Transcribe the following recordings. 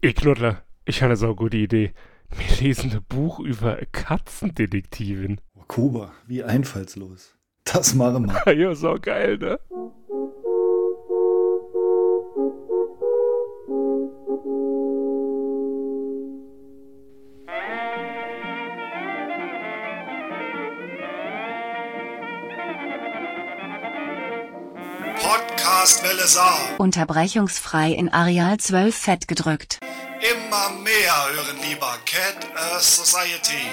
Ey, Knuddler, ich habe eine saugute Idee. Wir lesen ein Buch über Katzendetektivin. Oh, Kuba, wie einfallslos. Das machen wir. ja, so geil, ne? Saar. Unterbrechungsfrei in Areal 12 fett gedrückt. Immer mehr hören lieber Cat Earth Society.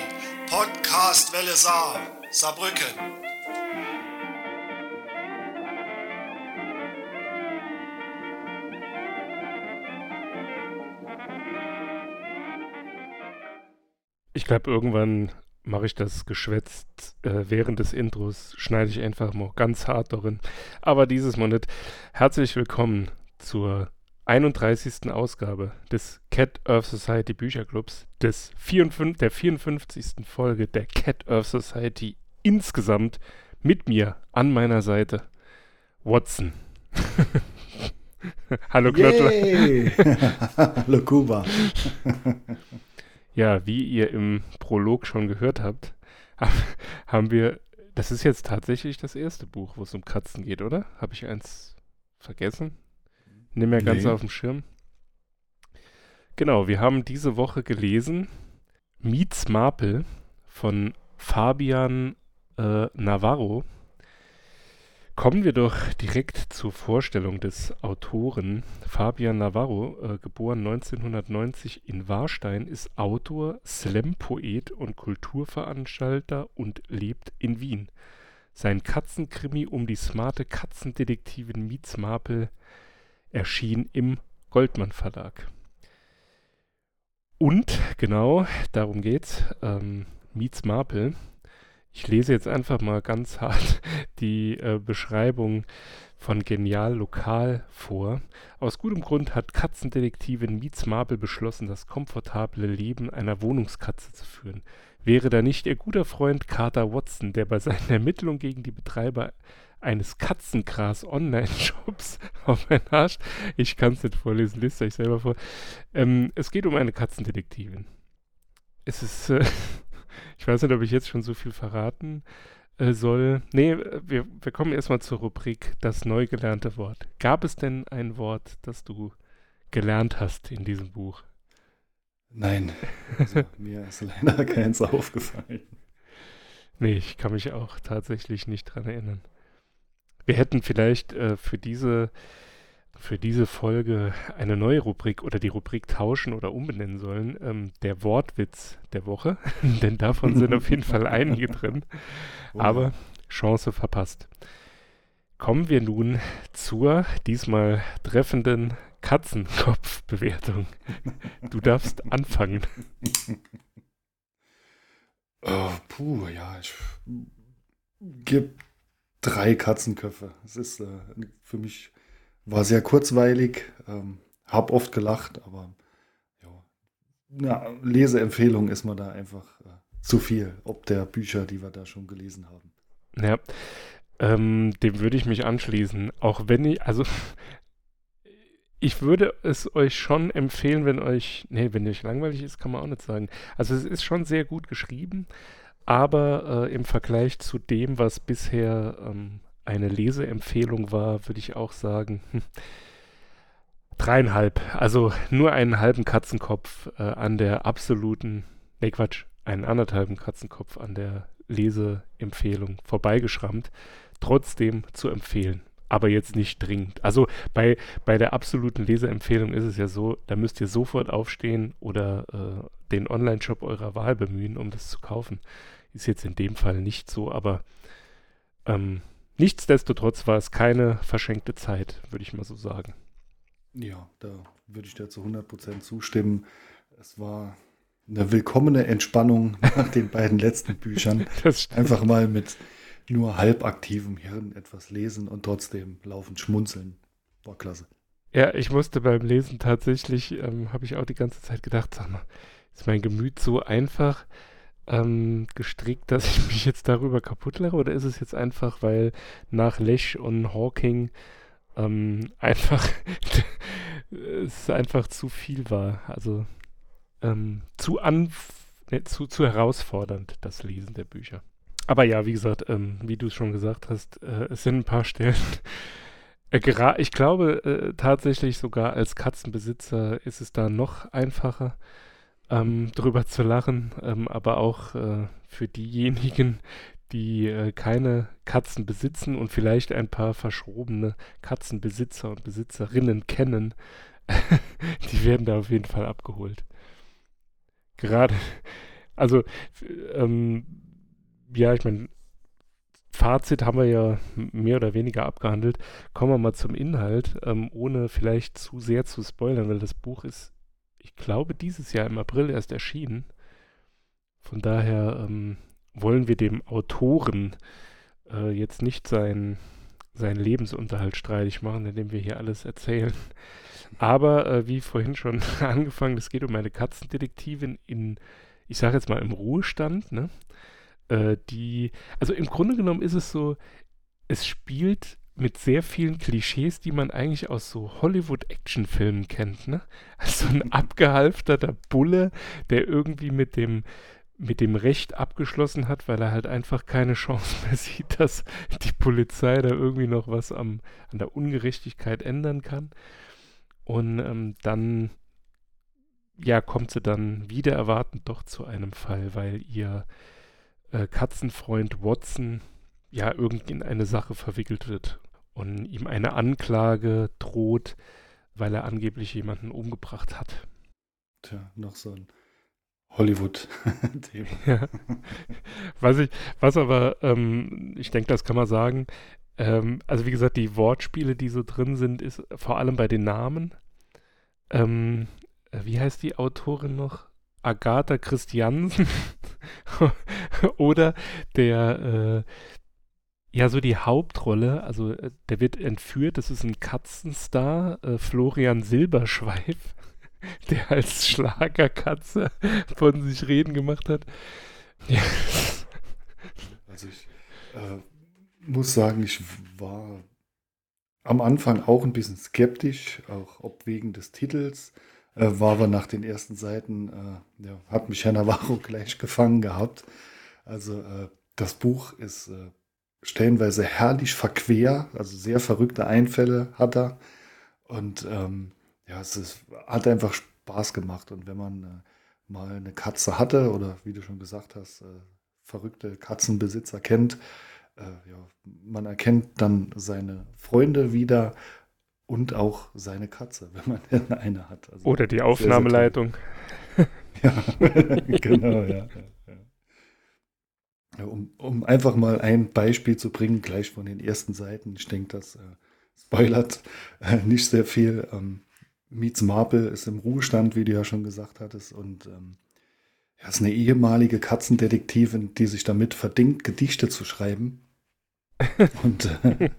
Podcast Welle Saar. Saarbrücken. Ich glaube, irgendwann mache ich das geschwätzt äh, während des Intros, schneide ich einfach mal ganz hart darin. Aber dieses Mal nicht. Herzlich willkommen zur 31. Ausgabe des Cat Earth Society Bücherclubs, des 54, der 54. Folge der Cat Earth Society insgesamt mit mir an meiner Seite. Watson. Hallo Knottler. Yay! Hallo Kuba. Ja, wie ihr im Prolog schon gehört habt, haben wir, das ist jetzt tatsächlich das erste Buch, wo es um Katzen geht, oder? Habe ich eins vergessen? Nimm mir ganz Nee. auf dem Schirm. Genau, wir haben diese Woche gelesen Meets Marple von Fabian äh, Navarro. Kommen wir doch direkt zur Vorstellung des Autoren. Fabian Navarro, äh, geboren 1990 in Warstein, ist Autor, Slam-Poet und Kulturveranstalter und lebt in Wien. Sein Katzenkrimi um die smarte Katzendetektivin Mietz Marple erschien im Goldmann Verlag. Und genau, darum geht's. Ähm, Mietz Marple. Ich lese jetzt einfach mal ganz hart die äh, Beschreibung von Genial Lokal vor. Aus gutem Grund hat Katzendetektivin Mietz Marple beschlossen, das komfortable Leben einer Wohnungskatze zu führen. Wäre da nicht ihr guter Freund Carter Watson, der bei seinen Ermittlungen gegen die Betreiber eines Katzengras-Online-Shops auf ein Arsch. Ich kann es nicht vorlesen, lest euch selber vor. Ähm, es geht um eine Katzendetektivin. Es ist, äh, ich weiß nicht, ob ich jetzt schon so viel verraten äh, soll. Nee, äh, wir, wir kommen erstmal zur Rubrik Das neu gelernte Wort. Gab es denn ein Wort, das du gelernt hast in diesem Buch? Nein, also, mir ist leider keins aufgefallen. Nee, ich kann mich auch tatsächlich nicht dran erinnern. Wir hätten vielleicht äh, für diese für diese Folge eine neue Rubrik oder die Rubrik tauschen oder umbenennen sollen. Ähm, der Wortwitz der Woche, denn davon sind auf jeden Fall einige drin. Oh, Aber Chance verpasst. Kommen wir nun zur diesmal treffenden Katzenkopfbewertung. Du darfst anfangen. Oh, puh, ja, ich gebe drei Katzenköpfe. Es ist äh, für mich war sehr kurzweilig, ähm, hab oft gelacht, aber ja, eine Leseempfehlung ist mir da einfach äh, zu viel, ob der Bücher, die wir da schon gelesen haben. Ja, ähm, dem würde ich mich anschließen. Auch wenn ich, also ich würde es euch schon empfehlen, wenn euch, nee, wenn euch langweilig ist, kann man auch nicht sagen. Also es ist schon sehr gut geschrieben, aber äh, im Vergleich zu dem, was bisher ähm, eine Leseempfehlung war, würde ich auch sagen, dreieinhalb. Also nur einen halben Katzenkopf äh, an der absoluten, nee Quatsch, einen anderthalben Katzenkopf an der Leseempfehlung vorbeigeschrammt. Trotzdem zu empfehlen. Aber jetzt nicht dringend. Also bei, bei der absoluten Leseempfehlung ist es ja so, da müsst ihr sofort aufstehen oder äh, den Online-Shop eurer Wahl bemühen, um das zu kaufen. Ist jetzt in dem Fall nicht so, aber ähm, nichtsdestotrotz war es keine verschenkte Zeit, würde ich mal so sagen. Ja, da würde ich dir zu 100% zustimmen. Es war eine willkommene Entspannung nach den beiden letzten Büchern. Einfach mal mit nur halbaktivem Hirn etwas lesen und trotzdem laufend schmunzeln. War klasse. Ja, ich musste beim Lesen tatsächlich, ähm, habe ich auch die ganze Zeit gedacht, sag mal, ist mein Gemüt so einfach ähm, gestrickt, dass ich mich jetzt darüber kaputt lache? Oder ist es jetzt einfach, weil nach Lech und Hawking ähm, einfach es einfach zu viel war. Also ähm, zu, ne, zu, zu herausfordernd, das Lesen der Bücher. Aber ja, wie gesagt, ähm, wie du es schon gesagt hast, äh, es sind ein paar Stellen. Äh, ich glaube äh, tatsächlich sogar als Katzenbesitzer ist es da noch einfacher, ähm, drüber zu lachen. Ähm, aber auch äh, für diejenigen, die äh, keine Katzen besitzen und vielleicht ein paar verschrobene Katzenbesitzer und Besitzerinnen kennen, die werden da auf jeden Fall abgeholt. Gerade, also, ähm, ja, ich meine, Fazit haben wir ja mehr oder weniger abgehandelt. Kommen wir mal zum Inhalt, ähm, ohne vielleicht zu sehr zu spoilern, weil das Buch ist, ich glaube, dieses Jahr im April erst erschienen. Von daher ähm, wollen wir dem Autoren äh, jetzt nicht sein, seinen Lebensunterhalt streitig machen, indem wir hier alles erzählen. Aber äh, wie vorhin schon angefangen, es geht um eine Katzendetektivin in, ich sage jetzt mal im Ruhestand, ne? Äh, die, also im Grunde genommen ist es so, es spielt mit sehr vielen Klischees, die man eigentlich aus so Hollywood-Actionfilmen kennt, ne? Also ein abgehalfterter Bulle, der irgendwie mit dem mit dem Recht abgeschlossen hat, weil er halt einfach keine Chance mehr sieht, dass die Polizei da irgendwie noch was am, an der Ungerechtigkeit ändern kann. Und ähm, dann, ja, kommt sie dann wieder erwartend doch zu einem Fall, weil ihr äh, Katzenfreund Watson ja irgendwie in eine Sache verwickelt wird und ihm eine Anklage droht, weil er angeblich jemanden umgebracht hat. Tja, noch so ein Hollywood-Thema. ja. Was ich, was aber, ähm, ich denke, das kann man sagen, ähm, also wie gesagt, die Wortspiele, die so drin sind, ist vor allem bei den Namen. Ähm, äh, wie heißt die Autorin noch? Agatha Christiansen oder der, äh, ja, so die Hauptrolle, also äh, der wird entführt, das ist ein Katzenstar, äh, Florian Silberschweif, der als Schlagerkatze von sich reden gemacht hat. Ja. Also ich äh, muss sagen, ich war am Anfang auch ein bisschen skeptisch, auch ob wegen des Titels äh, war aber nach den ersten Seiten, äh, ja, hat mich Herr Navarro gleich gefangen gehabt. Also das Buch ist stellenweise herrlich verquer, also sehr verrückte Einfälle hat er. Und ähm, ja, es ist, hat einfach Spaß gemacht. Und wenn man äh, mal eine Katze hatte oder wie du schon gesagt hast, äh, verrückte Katzenbesitzer kennt, ja, man erkennt dann seine Freunde wieder und auch seine Katze, wenn man denn eine hat. Also Oder die Aufnahmeleitung. ja, genau, ja. Um, um, einfach mal ein Beispiel zu bringen, gleich von den ersten Seiten. Ich denke, das äh, spoilert äh, nicht sehr viel. Ähm, Meets Marple ist im Ruhestand, wie du ja schon gesagt hattest. Und ähm, er ist eine ehemalige Katzendetektivin, die sich damit verdingt, Gedichte zu schreiben. Und äh,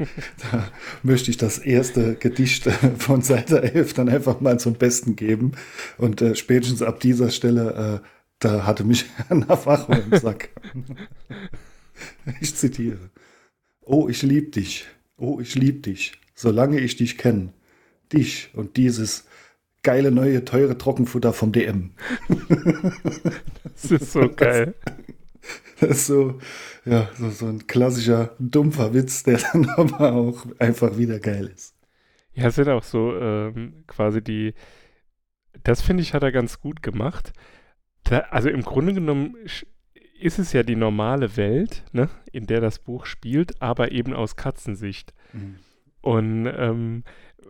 da möchte ich das erste Gedicht von Seite 11 dann einfach mal zum Besten geben. Und äh, spätestens ab dieser Stelle, äh, da hatte mich Herr Navarro im Sack. ich zitiere. Oh, ich lieb dich. Oh, ich lieb dich. Solange ich dich kenne. Dich und dieses geile neue teure Trockenfutter vom DM. das ist so geil. Das ist so, ja, so, so ein klassischer, dumpfer Witz, der dann aber auch einfach wieder geil ist. Ja, es sind auch so ähm, quasi die, das finde ich, hat er ganz gut gemacht. Da, also im Grunde genommen ist es ja die normale Welt, ne, in der das Buch spielt, aber eben aus Katzensicht. Mhm. Und ähm,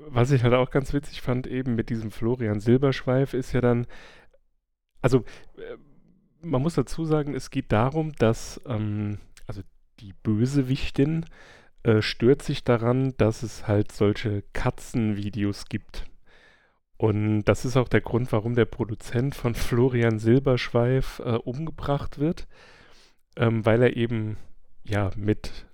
was ich halt auch ganz witzig fand, eben mit diesem Florian Silberschweif, ist ja dann, also äh, man muss dazu sagen, es geht darum, dass ähm, also die Bösewichtin äh, stört sich daran, dass es halt solche Katzenvideos gibt. Und das ist auch der Grund, warum der Produzent von Florian Silberschweif äh, umgebracht wird, ähm, weil er eben ja mit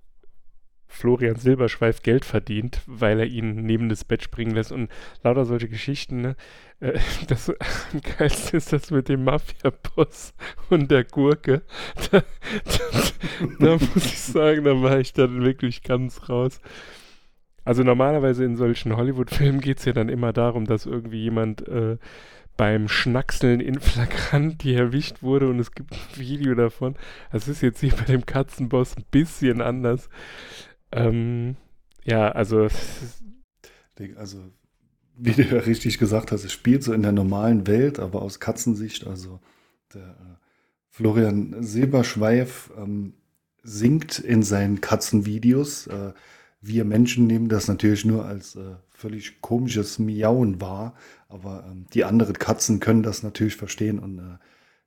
Florian Silberschweif Geld verdient, weil er ihn neben das Bett springen lässt und lauter solche Geschichten. Ne? Äh, das am geilsten ist das mit dem Mafia-Boss und der Gurke. Da, da, da, muss ich sagen, da war ich dann wirklich ganz raus. Also normalerweise in solchen Hollywood-Filmen geht es ja dann immer darum, dass irgendwie jemand äh, beim Schnackseln in Flagranti erwischt wurde und es gibt ein Video davon. Das ist jetzt hier bei dem Katzenboss ein bisschen anders. Ähm, ja, also. Also, wie du ja richtig gesagt hast, es spielt so in der normalen Welt, aber aus Katzensicht. Also, der äh, Florian Silberschweif ähm, singt in seinen Katzenvideos. Äh, wir Menschen nehmen das natürlich nur als äh, völlig komisches Miauen wahr, aber ähm, die anderen Katzen können das natürlich verstehen und äh,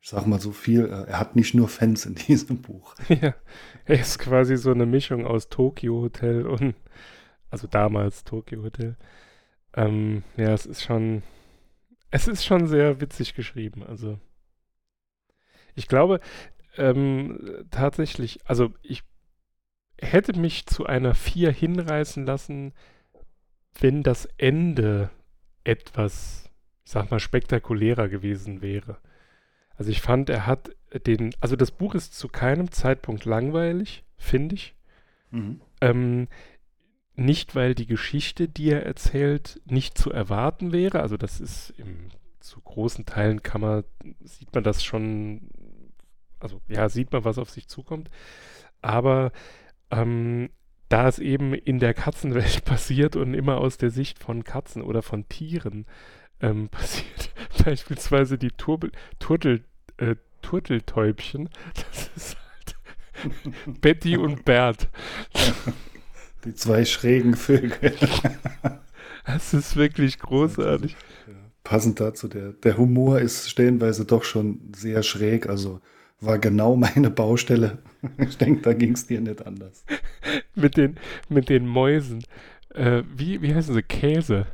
ich sag mal so viel, äh, er hat nicht nur Fans in diesem Buch. Ja, er ist quasi so eine Mischung aus Tokyo Hotel und, also damals Tokyo Hotel. Ähm, ja, es ist schon, es ist schon sehr witzig geschrieben, also ich glaube, ähm, tatsächlich, also ich hätte mich zu einer 4 hinreißen lassen, wenn das Ende etwas, ich sag mal, spektakulärer gewesen wäre. Also ich fand, er hat den, also das Buch ist zu keinem Zeitpunkt langweilig, finde ich. Mhm. Ähm, nicht, weil die Geschichte, die er erzählt, nicht zu erwarten wäre. Also das ist im, zu großen Teilen kann man, sieht man das schon, also ja, sieht man, was auf sich zukommt. Aber ähm, da es eben in der Katzenwelt passiert und immer aus der Sicht von Katzen oder von Tieren ähm, passiert, beispielsweise die Turbel, Turtel, äh, Turteltäubchen, das ist halt Betty und Bert. Die zwei schrägen Vögel. Das ist wirklich großartig. Ja, passend dazu, der, der Humor ist stellenweise doch schon sehr schräg, also war genau meine Baustelle. Ich denke, da ging es dir nicht anders. mit, den, mit den Mäusen. Äh, wie, wie heißen sie? Käse.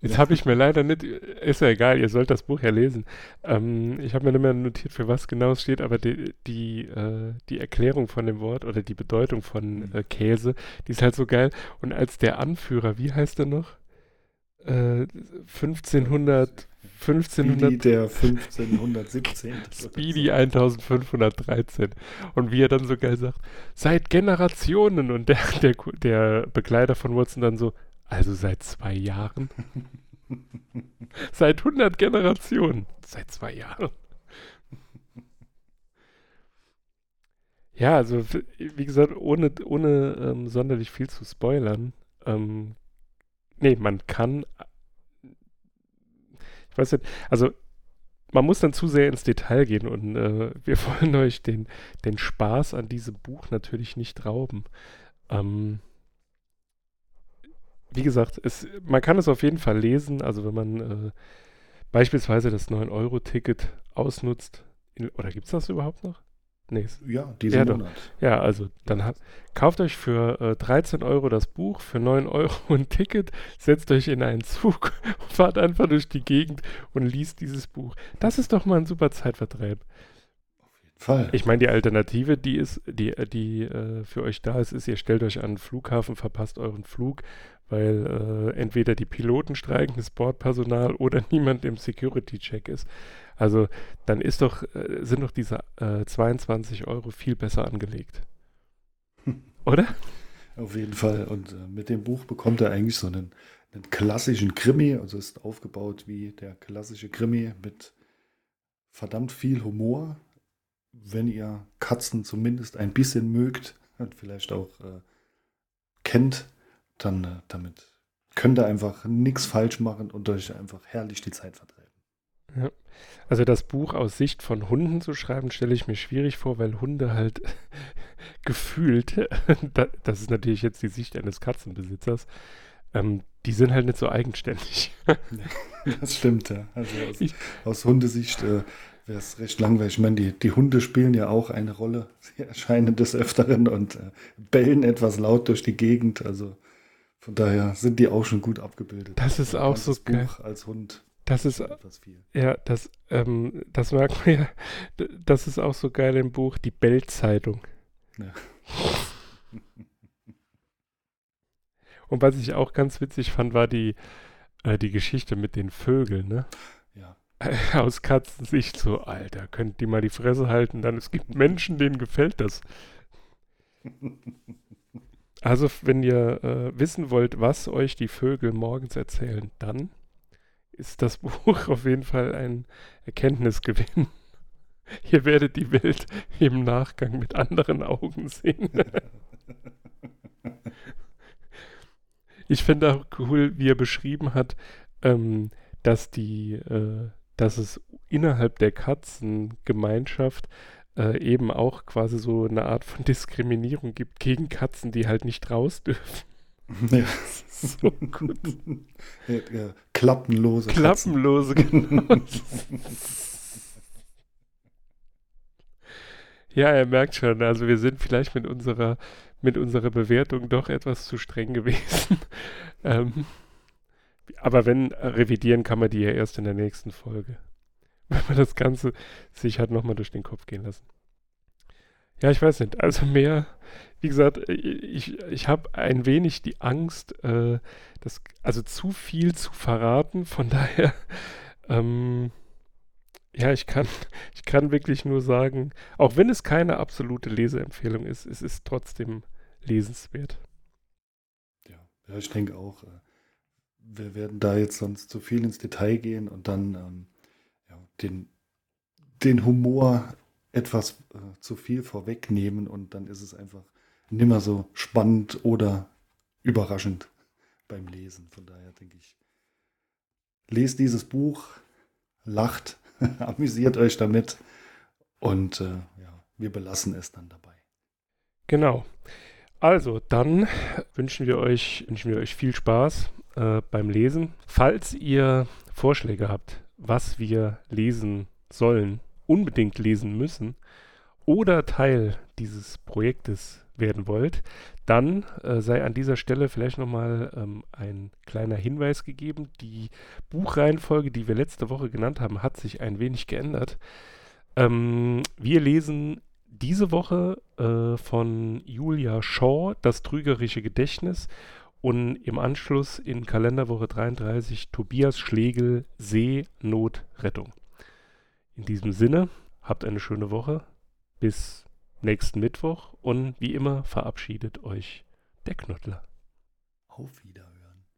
Jetzt habe ich mir leider nicht, ist ja egal, ihr sollt das Buch ja lesen. Ähm, ich habe mir nicht mehr notiert, für was genau es steht, aber die, die, äh, die Erklärung von dem Wort oder die Bedeutung von mhm. äh, Käse, die ist halt so geil. Und als der Anführer, wie heißt er noch? 1500 1500. Speedy der 1517. Speedy 1513. Und wie er dann so geil sagt, seit Generationen. Und der, der, der Begleiter von Watson dann so, also seit zwei Jahren. seit 100 Generationen. Seit zwei Jahren. Ja, also wie gesagt, ohne, ohne ähm, sonderlich viel zu spoilern. Ähm, nee, man kann weiß nicht, also man muss dann zu sehr ins Detail gehen und äh, wir wollen euch den, den Spaß an diesem Buch natürlich nicht rauben. Ähm, wie gesagt, es, man kann es auf jeden Fall lesen, also wenn man äh, beispielsweise das 9-Euro-Ticket ausnutzt, in, oder gibt es das überhaupt noch? Nee, ja, diesen ja, Monat. Ja, also dann hat, kauft euch für äh, 13 Euro das Buch, für 9 Euro ein Ticket, setzt euch in einen Zug, fahrt einfach durch die Gegend und liest dieses Buch. Das ist doch mal ein super Zeitvertreib. Auf jeden Fall. Ich meine, die Alternative, die ist, die, die äh, für euch da ist, ist, ihr stellt euch an den Flughafen, verpasst euren Flug, weil äh, entweder die Piloten streiken, das Bordpersonal oder niemand im Security-Check ist. Also dann ist doch, äh, sind doch diese äh, 22 Euro viel besser angelegt. Oder? Auf jeden Fall. Und äh, mit dem Buch bekommt er eigentlich so einen, einen, klassischen Krimi. Also ist aufgebaut wie der klassische Krimi mit verdammt viel Humor. Wenn ihr Katzen zumindest ein bisschen mögt und vielleicht auch äh, kennt, dann äh, damit könnt ihr einfach nichts falsch machen und euch einfach herrlich die Zeit vertreiben. Ja. Also das Buch aus Sicht von Hunden zu schreiben, stelle ich mir schwierig vor, weil Hunde halt gefühlt, das ist natürlich jetzt die Sicht eines Katzenbesitzers, ähm, die sind halt nicht so eigenständig. das stimmt, ja. Also aus, ich, aus Hundesicht äh, wäre es recht langweilig. Ich meine, die, die Hunde spielen ja auch eine Rolle. Sie erscheinen des Öfteren und äh, bellen etwas laut durch die Gegend. Also von daher sind die auch schon gut abgebildet. Das ist auch so Buch als Hund das ist, ja, das, ähm, das merkt man ja, das ist auch so geil im Buch, die Beltzeitung. Ja. Und was ich auch ganz witzig fand, war die, äh, die Geschichte mit den Vögeln, ne? Ja. Aus Katzensicht so, Alter, könnt die mal die Fresse halten, dann es gibt Menschen, denen gefällt das. Also, wenn ihr äh, wissen wollt, was euch die Vögel morgens erzählen, dann ist das Buch auf jeden Fall ein Erkenntnisgewinn. Ihr werdet die Welt im Nachgang mit anderen Augen sehen. ich finde auch cool, wie er beschrieben hat, ähm, dass die, äh, dass es innerhalb der Katzengemeinschaft äh, eben auch quasi so eine Art von Diskriminierung gibt gegen Katzen, die halt nicht raus dürfen. Ja. so gut. Ja, ja, klappenlose. Klappenlose, genau. ja, er merkt schon, also wir sind vielleicht mit unserer, mit unserer Bewertung doch etwas zu streng gewesen. ähm, aber wenn, revidieren kann man die ja erst in der nächsten Folge. Wenn man das Ganze sich hat nochmal durch den Kopf gehen lassen. Ja, ich weiß nicht. Also mehr, wie gesagt, ich, ich habe ein wenig die Angst, äh, das, also zu viel zu verraten. Von daher, ähm, ja, ich kann, ich kann wirklich nur sagen, auch wenn es keine absolute Leseempfehlung ist, es ist trotzdem lesenswert. Ja, ja ich denke auch, äh, wir werden da jetzt sonst zu viel ins Detail gehen und dann ähm, ja, den, den Humor etwas äh, zu viel vorwegnehmen und dann ist es einfach nimmer so spannend oder überraschend beim Lesen. Von daher denke ich, lest dieses Buch, lacht, amüsiert euch damit und äh, ja, wir belassen es dann dabei. Genau. Also, dann wünschen wir euch, wünschen wir euch viel Spaß äh, beim Lesen. Falls ihr Vorschläge habt, was wir lesen sollen, unbedingt lesen müssen oder Teil dieses Projektes werden wollt, dann äh, sei an dieser Stelle vielleicht nochmal ähm, ein kleiner Hinweis gegeben. Die Buchreihenfolge, die wir letzte Woche genannt haben, hat sich ein wenig geändert. Ähm, wir lesen diese Woche äh, von Julia Shaw das trügerische Gedächtnis und im Anschluss in Kalenderwoche 33 Tobias Schlegel Seenotrettung. In diesem Sinne, habt eine schöne Woche. Bis nächsten Mittwoch und wie immer verabschiedet euch der Knuddler. Auf Wiedersehen.